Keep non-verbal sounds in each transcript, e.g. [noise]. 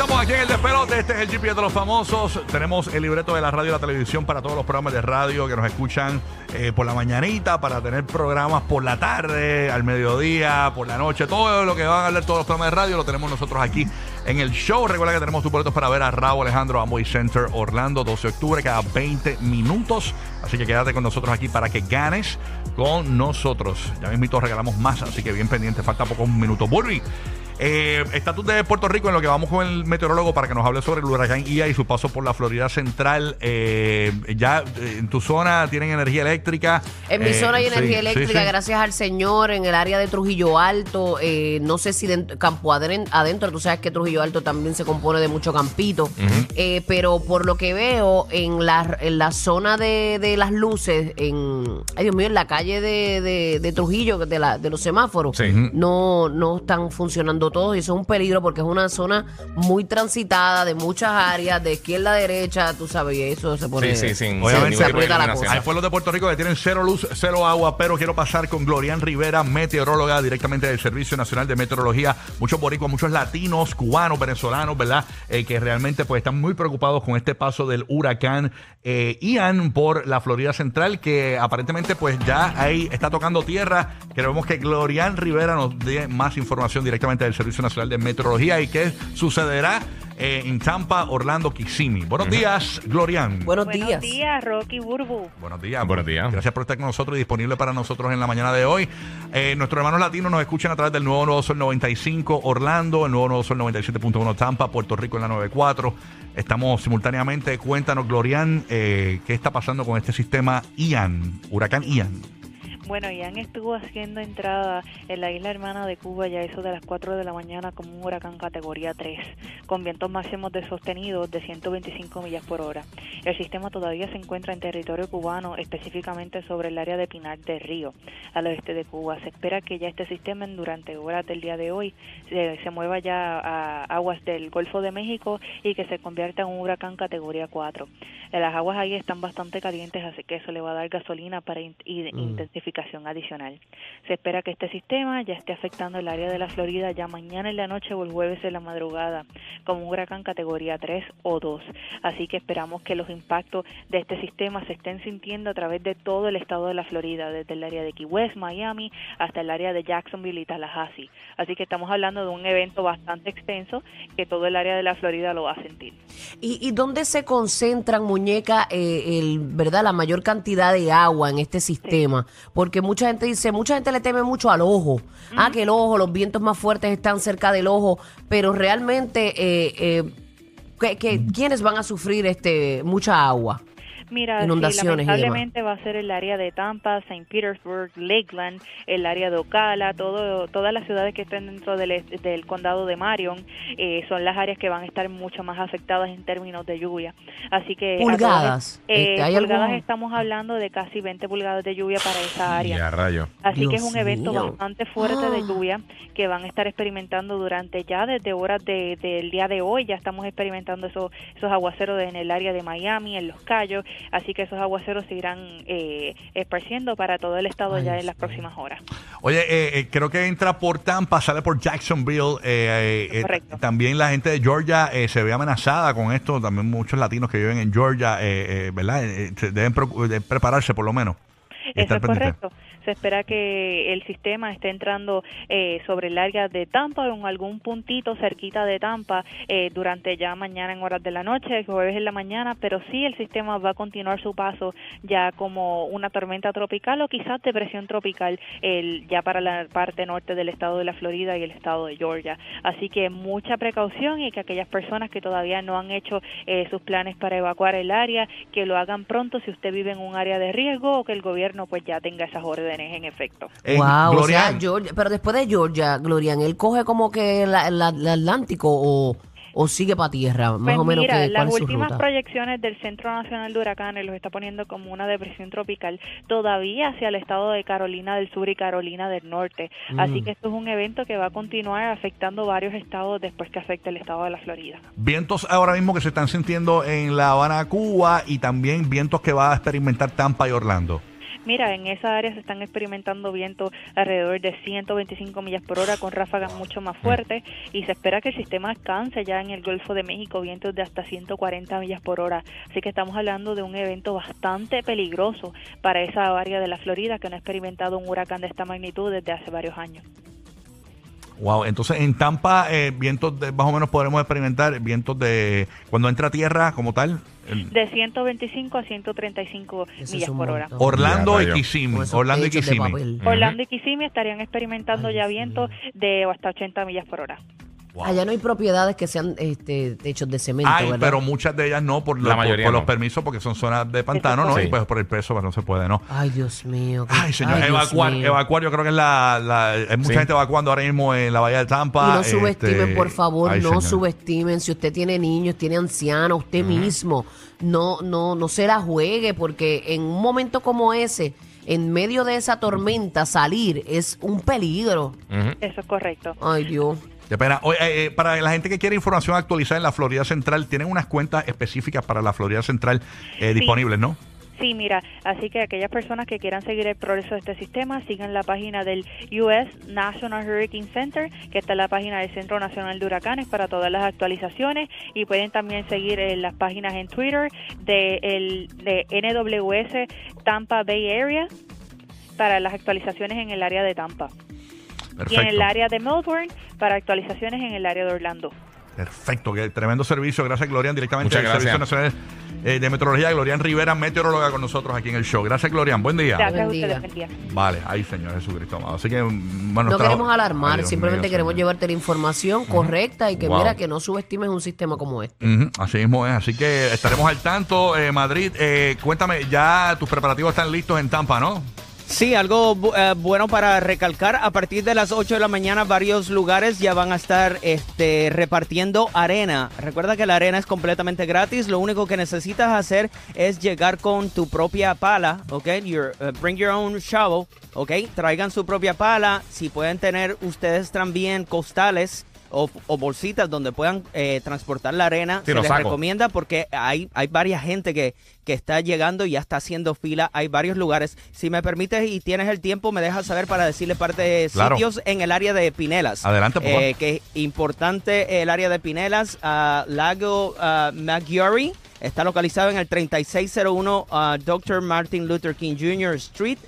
Estamos aquí en el despelote, este es el GPS de los famosos. Tenemos el libreto de la radio y la televisión para todos los programas de radio que nos escuchan eh, por la mañanita, para tener programas por la tarde, al mediodía, por la noche. Todo lo que van a hablar todos los programas de radio lo tenemos nosotros aquí en el show. Recuerda que tenemos tus boletos para ver a Raúl Alejandro Amway Center Orlando, 12 de octubre, cada 20 minutos. Así que quédate con nosotros aquí para que ganes con nosotros. Ya mismito regalamos más, así que bien pendiente, falta pocos minutos. Burby. Eh, estatus de Puerto Rico en lo que vamos con el meteorólogo para que nos hable sobre el huracán Ia y su paso por la Florida Central. Eh, ya eh, en tu zona tienen energía eléctrica. En mi Eh, zona hay sí, energía eléctrica, sí. gracias al Señor, en el área de Trujillo Alto. eh, no sé si dentro, Campo adentro, tú sabes que Trujillo Alto también se compone de mucho campito. eh, pero por lo que veo, en la, en la zona de, de las luces, en, ay Dios mío, en la calle de, de- de Trujillo, de, la, de los semáforos, no, no están funcionando todos y eso es un peligro porque es una zona muy transitada de muchas áreas, de izquierda a derecha, tú sabes, y eso se pone. Sí, sí, Obviamente. se de aprieta la iluminación. Hay pueblos de Puerto Rico que tienen cero luz, cero agua, pero quiero pasar con Glorian Rivera, meteoróloga directamente del Servicio Nacional de Meteorología. Muchos boricuas, muchos latinos, cubanos, venezolanos, ¿verdad? Eh, que realmente pues están muy preocupados con este paso del huracán eh, Ian por la Florida Central, que aparentemente pues ya ahí está tocando tierra. Queremos que Glorian Rivera nos dé más información directamente del Servicio Nacional de Meteorología y qué sucederá eh, en Tampa, Orlando, Kissimmee. Buenos días, Glorian. Buenos, Buenos días. días, Rocky Burbu. Buenos días. Buenos días. Gracias por estar con nosotros y disponible para nosotros en la mañana de hoy. Eh, nuestros hermanos latinos nos escuchan a través del nuevo Nuevo Sol 95 Orlando, el nuevo Nuevo Sol 97.1 Tampa, Puerto Rico en la 94. Estamos simultáneamente. Cuéntanos, Glorian, eh, qué está pasando con este sistema Ian, huracán Ian. Bueno, Ian estuvo haciendo entrada en la isla hermana de Cuba ya eso de las 4 de la mañana como un huracán categoría 3, con vientos máximos de sostenidos de 125 millas por hora. El sistema todavía se encuentra en territorio cubano, específicamente sobre el área de Pinar del Río, al oeste de Cuba. Se espera que ya este sistema durante horas del día de hoy se, se mueva ya a aguas del Golfo de México y que se convierta en un huracán categoría 4. Las aguas ahí están bastante calientes, así que eso le va a dar gasolina para in- y- adicional. Se espera que este sistema ya esté afectando el área de la Florida ya mañana en la noche o el jueves en la madrugada como un huracán categoría 3 o 2. Así que esperamos que los impactos de este sistema se estén sintiendo a través de todo el estado de la Florida, desde el área de Key West, Miami, hasta el área de Jacksonville y Tallahassee. Así que estamos hablando de un evento bastante extenso que todo el área de la Florida lo va a sentir. ¿Y, y dónde se concentran, muñeca, eh, el, verdad, la mayor cantidad de agua en este sistema? Porque mucha gente dice, mucha gente le teme mucho al ojo. Ah, que el ojo, los vientos más fuertes están cerca del ojo, pero realmente, eh, eh, ¿qué- qué- ¿quiénes van a sufrir este mucha agua? Mira, sí, Inundaciones y lamentablemente va a ser el área de Tampa, St. Petersburg, Lakeland, el área de Ocala, todo, todas las ciudades que estén dentro del, del condado de Marion eh, son las áreas que van a estar mucho más afectadas en términos de lluvia. Así que Pulgadas. todas- eh, ¿hay pulgadas algún- estamos hablando de casi 20 pulgadas de lluvia para esa área. Ya, rayo. Así que es un evento mío. bastante fuerte de Ah. lluvia que van a estar experimentando durante ya desde horas de- del día de hoy. Ya estamos experimentando esos, esos aguaceros en el área de Miami, en Los Cayos. Así que esos aguaceros se irán eh, esparciendo para todo el estado Ay, ya en las próximas horas. Oye, eh, eh, creo que entra por Tampa, sale por Jacksonville. eh, eh, Correcto. también la gente de Georgia eh, se ve amenazada con esto. También muchos latinos que viven en Georgia, eh, eh, ¿verdad? Deben de prepararse por lo menos. Eso es correcto. Se espera que el sistema esté entrando eh, sobre el área de Tampa o en algún puntito cerquita de Tampa eh, durante ya mañana en horas de la noche, jueves en la mañana, pero sí el sistema va a continuar su paso ya como una tormenta tropical o quizás depresión tropical el, ya para la parte norte del estado de la Florida y el estado de Georgia. Así que mucha precaución y que aquellas personas que todavía no han hecho eh, sus planes para evacuar el área, que lo hagan pronto si usted vive en un área de riesgo o que el gobierno pues ya tenga esas órdenes en efecto. Eh, wow, Glorian, o sea, Georgia, pero después de Georgia, Glorian, él coge como que el Atlántico o, o sigue para tierra? Más Pues o menos, mira, ¿qué- ¿cuál las últimas ruta? proyecciones del Centro Nacional de Huracanes los está poniendo como una depresión tropical todavía hacia el estado de Carolina del Sur y Carolina del Norte. Así Mm. que esto es un evento que va a continuar afectando varios estados después que afecte el estado de la Florida. Vientos ahora mismo que se están sintiendo en La Habana, Cuba, y también vientos que va a experimentar Tampa y Orlando. Mira, en esa área se están experimentando vientos alrededor de 125 millas por hora con ráfagas mucho más fuertes y se espera que el sistema alcance ya en el Golfo de México vientos de hasta 140 millas por hora. Así que estamos hablando de un evento bastante peligroso para esa área de la Florida que no ha experimentado un huracán de esta magnitud desde hace varios años. Wow, entonces en Tampa, eh, vientos de, más o menos podremos experimentar vientos de cuando entra a tierra como tal. el- De 125 a 135 Ese es millas por hora. Orlando Ya, y. Kissimmee. Orlando y Kissimmee. Orlando y Kissimmee estarían experimentando Ay, ya vientos de hasta 80 millas por hora. Wow. Allá no hay propiedades que sean este, techos de cemento, Hay, ¿verdad? pero muchas de ellas no por, La lo- por- mayoría por no. los permisos porque son zonas de pantano, ¿no? Sí. Y pues por el peso pues no se puede, ¿no? Ay, Dios mío. qué- Ay, señor, ay, evacuar, mío. evacuar, yo creo que es la, la- hay mucha Sí. gente evacuando ahora mismo en la bahía de Tampa. Y no subestimen, este, por favor, ay, no señor. subestimen. Si usted tiene niños, tiene ancianos, usted mismo, no, no, no se la juegue, porque en un momento como ese, en medio de esa tormenta, salir es un peligro. Eso es correcto. Ay, Dios. Qué pena. Oye, eh, eh, para la gente que quiere información actualizada en la Florida Central, tienen unas cuentas específicas para la Florida Central eh, disponibles, ¿no? Sí, mira, así que aquellas personas que quieran seguir el progreso de este sistema, sigan la página del US National Hurricane Center, que está en la página del Centro Nacional de Huracanes para todas las actualizaciones y pueden también seguir eh, las páginas en Twitter de, el, de NWS Tampa Bay Area para las actualizaciones en el área de Tampa y en el área de Melbourne para actualizaciones en el área de Orlando. Perfecto, que tremendo servicio. Gracias, Glorian, directamente Muchas del Servicio gracias. Nacional eh, de Meteorología. Glorian Rivera, meteoróloga con nosotros aquí en el show. Gracias, Glorian. Buen día. Gracias a ustedes. buen día. Vale, ahí, Señor Jesucristo amado. Así que, mm, bueno, No trajo- queremos alarmar, Ay, simplemente mío, queremos señor. llevarte la información correcta y que Wow. mira que no subestimes un sistema como este. Así mismo es, así que estaremos al tanto. Eh, Madrid, eh, cuéntame, ya tus preparativos están listos en Tampa, ¿no? Sí, algo eh, bueno para recalcar, a partir de las 8 de la mañana varios lugares ya van a estar este, repartiendo arena. Recuerda que la arena es completamente gratis, lo único que necesitas hacer es llegar con tu propia pala, ¿ok? Your, uh, bring your own shovel, ¿ok? Traigan su propia pala, si pueden tener ustedes también costales. O, o bolsitas donde puedan eh, transportar la arena, Sí, se les recomienda porque hay, hay varias gente que, que está llegando y ya está haciendo fila. Hay varios lugares. Si me permites y tienes el tiempo, me dejas saber para decirle parte de Claro. sitios en el área de Pinelas. Adelante, por favor. Eh, que es importante el área de Pinelas. Lago Maggiore está localizado en el 3601 ah, Dr. Martin Luther King Jr. Street.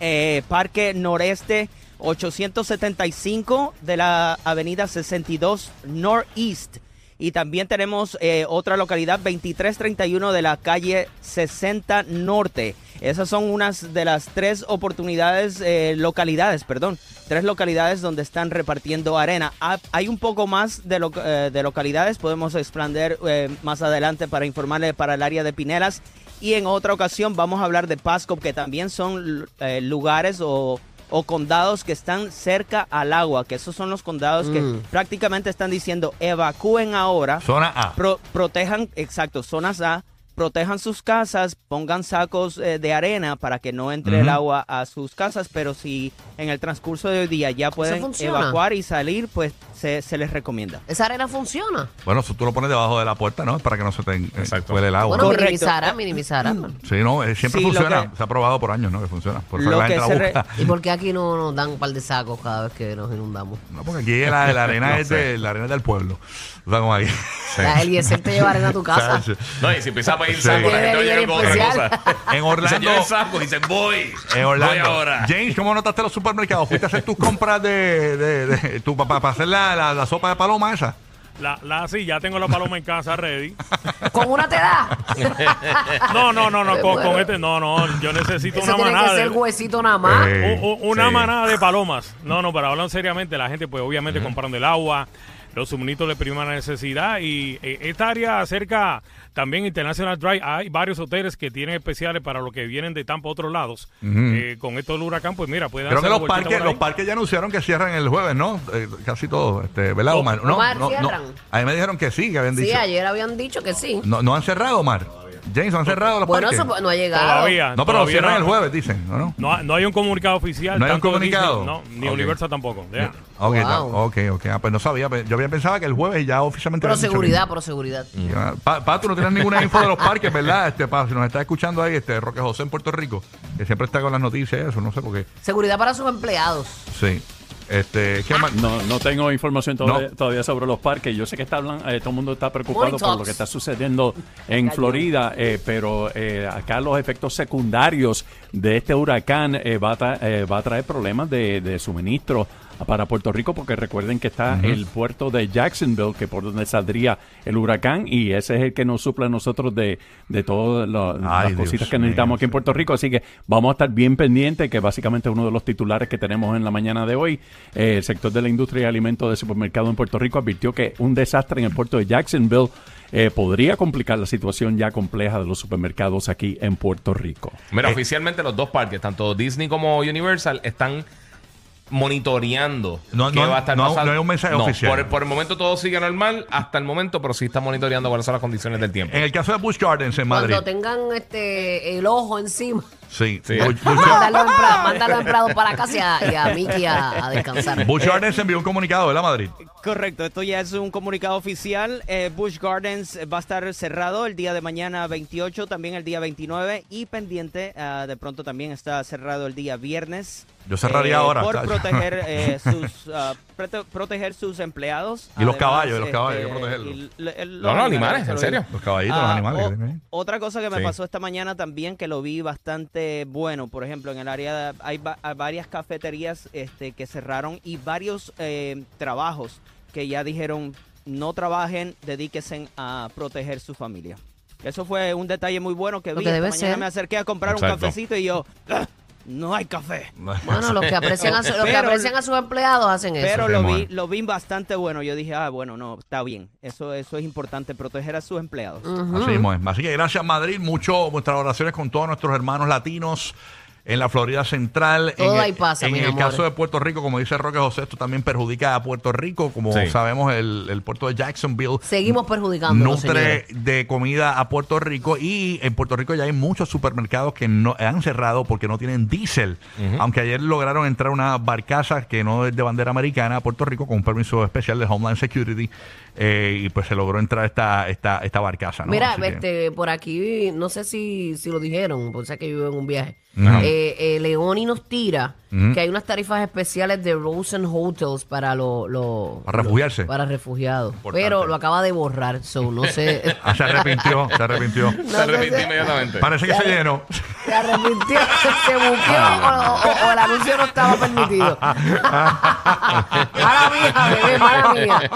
Eh, Parque Noreste 875 de la Avenida 62 Northeast. Y también tenemos eh, otra localidad 2331 de la calle 60 Norte. Esas son unas de las tres oportunidades, eh, localidades, perdón, tres localidades donde están repartiendo arena. Ha- hay un poco más de, lo- eh, de localidades, podemos expander eh, más adelante para informarle para el área de Pinelas. Y en otra ocasión vamos a hablar de Pasco, que también son lugares o, o condados que están cerca al agua, que esos son los condados que Mm. prácticamente están diciendo evacúen ahora, Zona A. pro- protejan, exacto, zonas A, protejan sus casas, pongan sacos eh, de arena para que no entre el agua a sus casas, pero si en el transcurso del día ya pueden evacuar y salir, pues se, se les recomienda. ¿Esa arena funciona? Bueno, tú lo pones debajo de la puerta, ¿no? Para que no se te eh, Exacto. cuele el agua. Bueno, Correcto. minimizará, minimizará. sí, no, eh, siempre Sí, funciona. que- Se ha probado por años, ¿no? Que funciona. Por eso la gente re-. ¿Y por qué aquí no nos dan un par de sacos cada vez que nos inundamos? No, porque aquí la, la arena [laughs] No es de, la arena es del pueblo. O sea, como ahí. La Eliezer te lleva arena a tu [laughs] casa. No, y si empieza a pedir Sí. saco, la gente va a Viene llegar con otra especial. cosa. [laughs] En Orlando. El saco, y dicen, voy. En Orlando. Voy ahora. James, ¿cómo notaste los supermercados? ¿Fuiste a hacer tus compras de, de, de tu papá para hacer la, la, la sopa de paloma esa? La, la, sí, ya tengo la paloma en casa ready. [laughs] ¿Con una te da? [laughs] No, no, no, no, con, este, no, no, yo necesito Eso una tiene que manada ser de, huesito nada más. Eh, u- u- una sí. manada de palomas. No, no, pero hablan seriamente, la gente pues obviamente comprando el agua, los suministros de primera necesidad. Y eh, esta área cerca también International Drive, hay varios hoteles que tienen especiales para los que vienen de Tampa a otros lados. Eh, con esto del huracán, pues mira, pueden Creo que hacer los parques, los parques ya anunciaron que cierran el jueves, ¿no? Eh, casi todos, este, ¿verdad, Omar? No, Omar, no. A mí me dijeron que sí, que habían Sí, dicho. ayer habían dicho que sí. No, no han cerrado, Omar. James, ¿han cerrado los Bueno, parques? eso no ha llegado. Todavía. no, pero todavía cierran no- el jueves, dicen, ¿no? no? No, no hay un comunicado oficial. ¿No hay un tanto de Disney, comunicado? no, ni Ok. Universal tampoco. ya. Ok, Wow. ok, ok. Ah, pues no sabía. Yo había pensado que el jueves ya oficialmente. Pero habían dicho seguridad, que- pero seguridad. Ya, Pa, Pa, tú no tienes ninguna info de los parques, ¿verdad? Este, pa, si nos está escuchando ahí, este Roque José en Puerto Rico, que siempre está con las noticias, eso, no sé por qué. Seguridad para sus empleados. Sí. Este, ¿qué más? No, no tengo información todavía, No. todavía sobre los parques. Yo sé que está hablan- eh, todo el mundo está preocupado por lo que está sucediendo en Florida, eh, pero eh, acá los efectos secundarios de este huracán eh, va, a tra- eh, va a traer problemas de, de suministro para Puerto Rico, porque recuerden que está el puerto de Jacksonville, que por donde saldría el huracán, y ese es el que nos suple a nosotros de, de todas las Dios cositas que mío, necesitamos aquí en. Puerto Rico. Así que vamos a estar bien pendientes, que básicamente es uno de los titulares que tenemos en la mañana de hoy. Eh, el sector de la industria y alimentos de supermercado en Puerto Rico advirtió que un desastre en el puerto de Jacksonville eh, podría complicar la situación ya compleja de los supermercados aquí en Puerto Rico. Mira, oficialmente los dos parques, tanto Disney como Universal, están monitoreando No, qué no, va a estar no, pasando. no hay un mensaje oficial. Por, por el momento todo sigue normal, hasta el momento, pero sí está monitoreando cuáles son las condiciones del tiempo. En el caso de Busch Gardens en Madrid. Cuando tengan este el ojo encima. Sí. Sí. Manda los empleados para casa y a, y a Mickey a, a descansar. Busch Gardens envió un comunicado, ¿verdad, Madrid? Correcto, esto ya es un comunicado oficial. Eh, Busch Gardens va a estar cerrado el día de mañana 28, también el día 29 y pendiente. ah, de pronto también está cerrado el día viernes. Yo cerraría ahora, Por [laughs] proteger eh, sus ah, prote- proteger sus empleados. Y los Además, caballos, y los caballos, hay que protegerlos. y l- el- No, no, animales, en serio. Los caballitos, los Ah, animales. o- que tienen ahí. otra cosa que me Sí. pasó esta mañana también que lo vi bastante bueno, por ejemplo, en el área de- hay, va- hay varias cafeterías este, que cerraron y varios eh, trabajos que ya dijeron no trabajen, dedíquense a proteger su familia. Eso fue un detalle muy bueno que vi. que Esta mañana ser. me acerqué a comprar un cafecito y yo, "Ah, [laughs] no hay café. Bueno, los que aprecian a, su- los que aprecian a sus empleados hacen eso. Pero lo vi, lo vi bastante bueno. Yo dije, ah, bueno, no, está bien. Eso, eso es importante, proteger a sus empleados. Así mismo es. Así que gracias, Madrid. Mucho nuestras oraciones con todos nuestros hermanos latinos en la Florida Central. Todo en ahí el, pasa, En el caso de Puerto Rico, como dice Roque José, esto también perjudica a Puerto Rico. Como Sí. sabemos, el, el puerto de Jacksonville Seguimos perjudicando. nutre de comida a Puerto Rico y en Puerto Rico ya hay muchos supermercados que no han cerrado porque no tienen diésel. Aunque ayer lograron entrar una barcaza que no es de bandera americana a Puerto Rico con un permiso especial de Homeland Security eh, y pues se logró entrar esta esta esta barcaza. ¿no? Mira, Así que- este, por aquí, no sé si, si lo dijeron, porque sé que vivo en un viaje. Eh, eh, Leoni nos tira que hay unas tarifas especiales de Rosen Hotels para los... los- Para refugiarse. Para refugiados. Importante. Pero lo acaba de borrar, so no sé. [laughs] Ah, se arrepintió, se arrepintió. No Se arrepintió inmediatamente. Parece que se llenó. Se arrepintió, [laughs] se buqueó o, o- o el anuncio no estaba permitido. [laughs] mala mía, bebé, mala mía.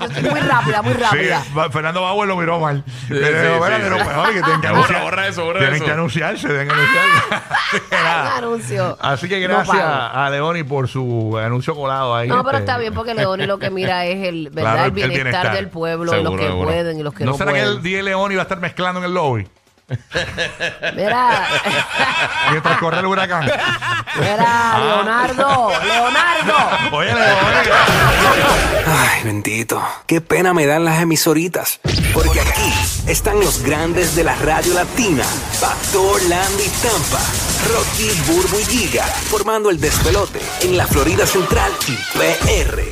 Yo estoy muy rápida, muy Sí, rápida. va- Fernando Bauer lo miró mal. Pero, sí, espérate, sí. pues, oye, que tienen que Borra, anunciar. borra eso, borra tienen eso. que anunciarse, tienen que anunciarse. [laughs] Un anuncio. Así que No gracias pago. a Leoni por su anuncio colado ahí. No, pero este. está bien porque Leoni lo que mira es el, ¿verdad? Claro, el el bienestar, del pueblo, Seguro, los que seguro. pueden y los que no, ¿No será que el día Leoni va a estar mezclando en el lobby? [laughs] Mira, [laughs] Mientras corre el huracán. mira, Leonardo, Leonardo. Oye. Ay, bendito. Qué pena me dan las emisoritas. Porque aquí están los grandes de la radio latina. Pastor, Landy, Tampa. Rocky, Burbu y Giga. Formando el despelote en la Florida Central y PR.